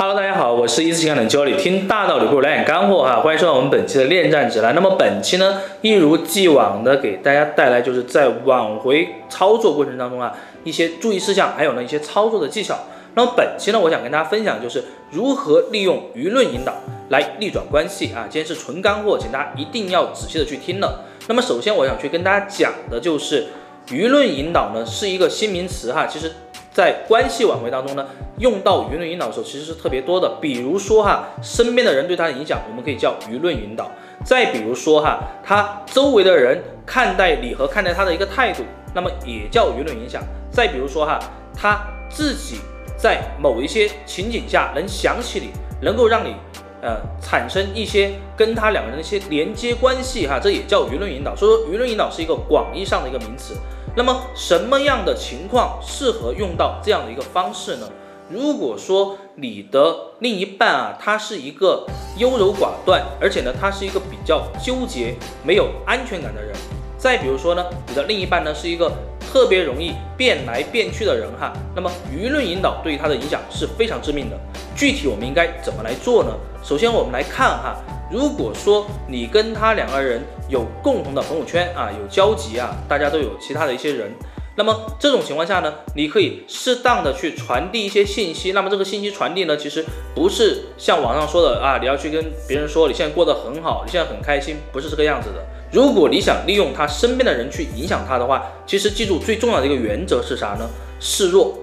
哈喽，大家好，我是一次性感的教你听大道理不如来点干货哈，欢迎收看我们本期的恋战指南。那么本期呢，一如既往的给大家带来就是在挽回操作过程当中啊一些注意事项，还有呢一些操作的技巧。那么本期呢，我想跟大家分享就是如何利用舆论引导来逆转关系啊。今天是纯干货，请大家一定要仔细的去听了。那么首先我想去跟大家讲的就是舆论引导呢是一个新名词哈，其实。在关系挽回当中呢，用到舆论引导的时候，其实是特别多的。比如说哈，身边的人对他的影响，我们可以叫舆论引导。再比如说哈，他周围的人看待你和看待他的一个态度，那么也叫舆论影响。再比如说哈，他自己在某一些情景下能想起你，能够让你呃产生一些跟他两个人的一些连接关系哈，这也叫舆论引导。所以说，舆论引导是一个广义上的一个名词。那么什么样的情况适合用到这样的一个方式呢？如果说你的另一半啊，他是一个优柔寡断，而且呢，他是一个比较纠结、没有安全感的人。再比如说呢，你的另一半呢是一个特别容易变来变去的人哈，那么舆论引导对于他的影响是非常致命的。具体我们应该怎么来做呢？首先我们来看哈。如果说你跟他两个人有共同的朋友圈啊，有交集啊，大家都有其他的一些人，那么这种情况下呢，你可以适当的去传递一些信息。那么这个信息传递呢，其实不是像网上说的啊，你要去跟别人说你现在过得很好，你现在很开心，不是这个样子的。如果你想利用他身边的人去影响他的话，其实记住最重要的一个原则是啥呢？示弱，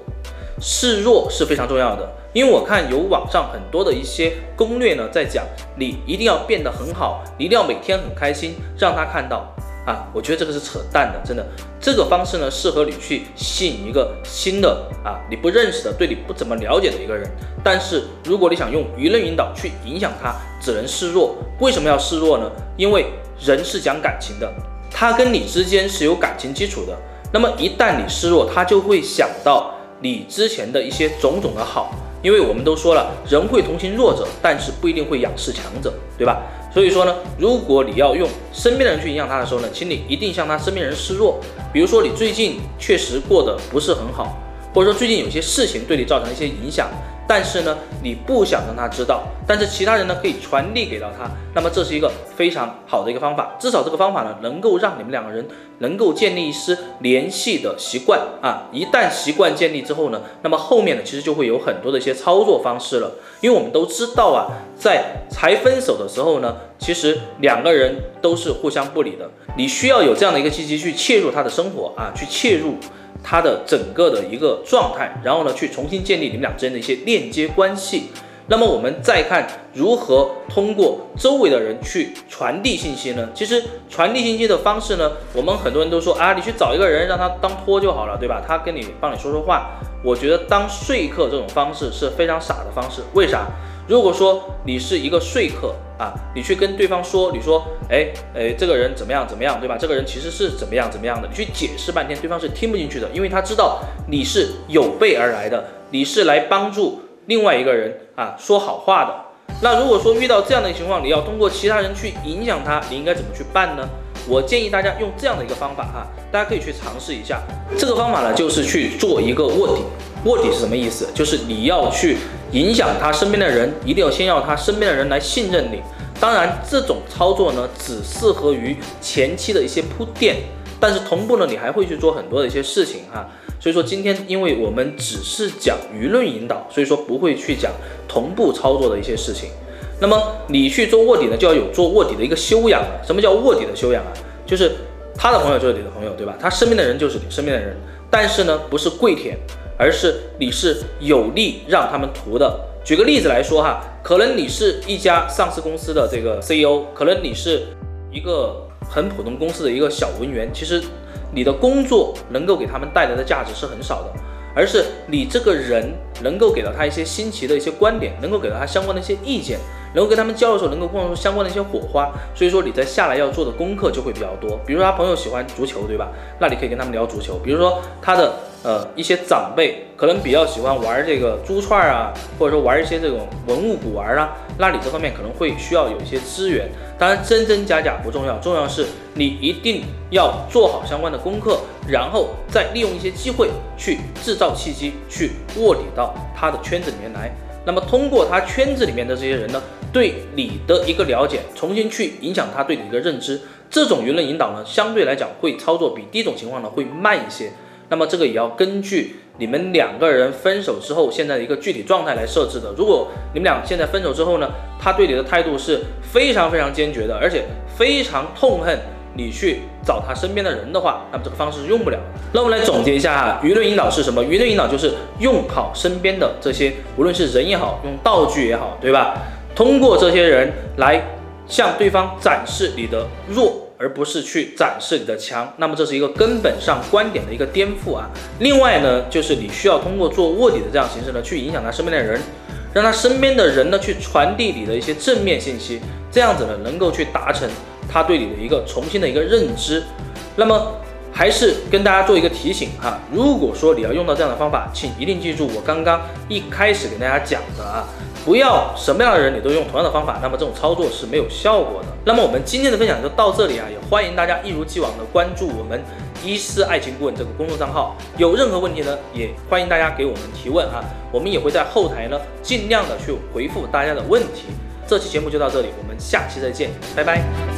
示弱是非常重要的。因为我看有网上很多的一些攻略呢，在讲你一定要变得很好，你一定要每天很开心，让他看到啊，我觉得这个是扯淡的，真的。这个方式呢，适合你去吸引一个新的啊，你不认识的，对你不怎么了解的一个人。但是如果你想用舆论引导去影响他，只能示弱。为什么要示弱呢？因为人是讲感情的，他跟你之间是有感情基础的。那么一旦你示弱，他就会想到你之前的一些种种的好。因为我们都说了，人会同情弱者，但是不一定会仰视强者，对吧？所以说呢，如果你要用身边的人去影响他的时候呢，请你一定向他身边人示弱。比如说你最近确实过得不是很好，或者说最近有些事情对你造成一些影响。但是呢，你不想让他知道，但是其他人呢可以传递给到他，那么这是一个非常好的一个方法，至少这个方法呢能够让你们两个人能够建立一丝联系的习惯啊。一旦习惯建立之后呢，那么后面呢其实就会有很多的一些操作方式了。因为我们都知道啊，在才分手的时候呢，其实两个人都是互相不理的，你需要有这样的一个契机去切入他的生活啊，去切入。他的整个的一个状态，然后呢，去重新建立你们俩之间的一些链接关系。那么我们再看如何通过周围的人去传递信息呢？其实传递信息的方式呢，我们很多人都说啊，你去找一个人让他当托就好了，对吧？他跟你帮你说说话。我觉得当说客这种方式是非常傻的方式。为啥？如果说你是一个说客啊，你去跟对方说，你说，哎哎，这个人怎么样怎么样，对吧？这个人其实是怎么样怎么样的，你去解释半天，对方是听不进去的，因为他知道你是有备而来的，你是来帮助另外一个人啊说好话的。那如果说遇到这样的情况，你要通过其他人去影响他，你应该怎么去办呢？我建议大家用这样的一个方法哈，大家可以去尝试一下。这个方法呢，就是去做一个卧底。卧底是什么意思？就是你要去。影响他身边的人，一定要先要他身边的人来信任你。当然，这种操作呢，只适合于前期的一些铺垫，但是同步呢，你还会去做很多的一些事情哈。所以说，今天因为我们只是讲舆论引导，所以说不会去讲同步操作的一些事情。那么你去做卧底呢，就要有做卧底的一个修养。什么叫卧底的修养啊？就是他的朋友就是你的朋友，对吧？他身边的人就是你身边的人，但是呢，不是跪舔。而是你是有利让他们图的。举个例子来说哈，可能你是一家上市公司的这个 CEO，可能你是一个很普通公司的一个小文员，其实你的工作能够给他们带来的价值是很少的，而是你这个人能够给到他一些新奇的一些观点，能够给到他相关的一些意见。能够跟他们交流的时候，能够碰撞出相关的一些火花，所以说你在下来要做的功课就会比较多。比如说他朋友喜欢足球，对吧？那你可以跟他们聊足球。比如说他的呃一些长辈可能比较喜欢玩这个珠串啊，或者说玩一些这种文物古玩啊，那你这方面可能会需要有一些资源。当然真真假假不重要，重要是你一定要做好相关的功课，然后再利用一些机会去制造契机，去卧底到他的圈子里面来。那么通过他圈子里面的这些人呢，对你的一个了解，重新去影响他对你的一个认知，这种舆论引导呢，相对来讲会操作比第一种情况呢会慢一些。那么这个也要根据你们两个人分手之后现在的一个具体状态来设置的。如果你们俩现在分手之后呢，他对你的态度是非常非常坚决的，而且非常痛恨你去找他身边的人的话，那么这个方式是用不了。那我们来总结一下哈，舆论引导是什么？舆论引导就是用好身边的这些，无论是人也好，用道具也好，对吧？通过这些人来向对方展示你的弱。而不是去展示你的强，那么这是一个根本上观点的一个颠覆啊。另外呢，就是你需要通过做卧底的这样形式呢，去影响他身边的人，让他身边的人呢去传递你的一些正面信息，这样子呢能够去达成他对你的一个重新的一个认知。那么还是跟大家做一个提醒哈，如果说你要用到这样的方法，请一定记住我刚刚一开始给大家讲的啊。不要什么样的人你都用同样的方法，那么这种操作是没有效果的。那么我们今天的分享就到这里啊，也欢迎大家一如既往的关注我们医师爱情顾问这个公众账号，有任何问题呢，也欢迎大家给我们提问啊，我们也会在后台呢尽量的去回复大家的问题。这期节目就到这里，我们下期再见，拜拜。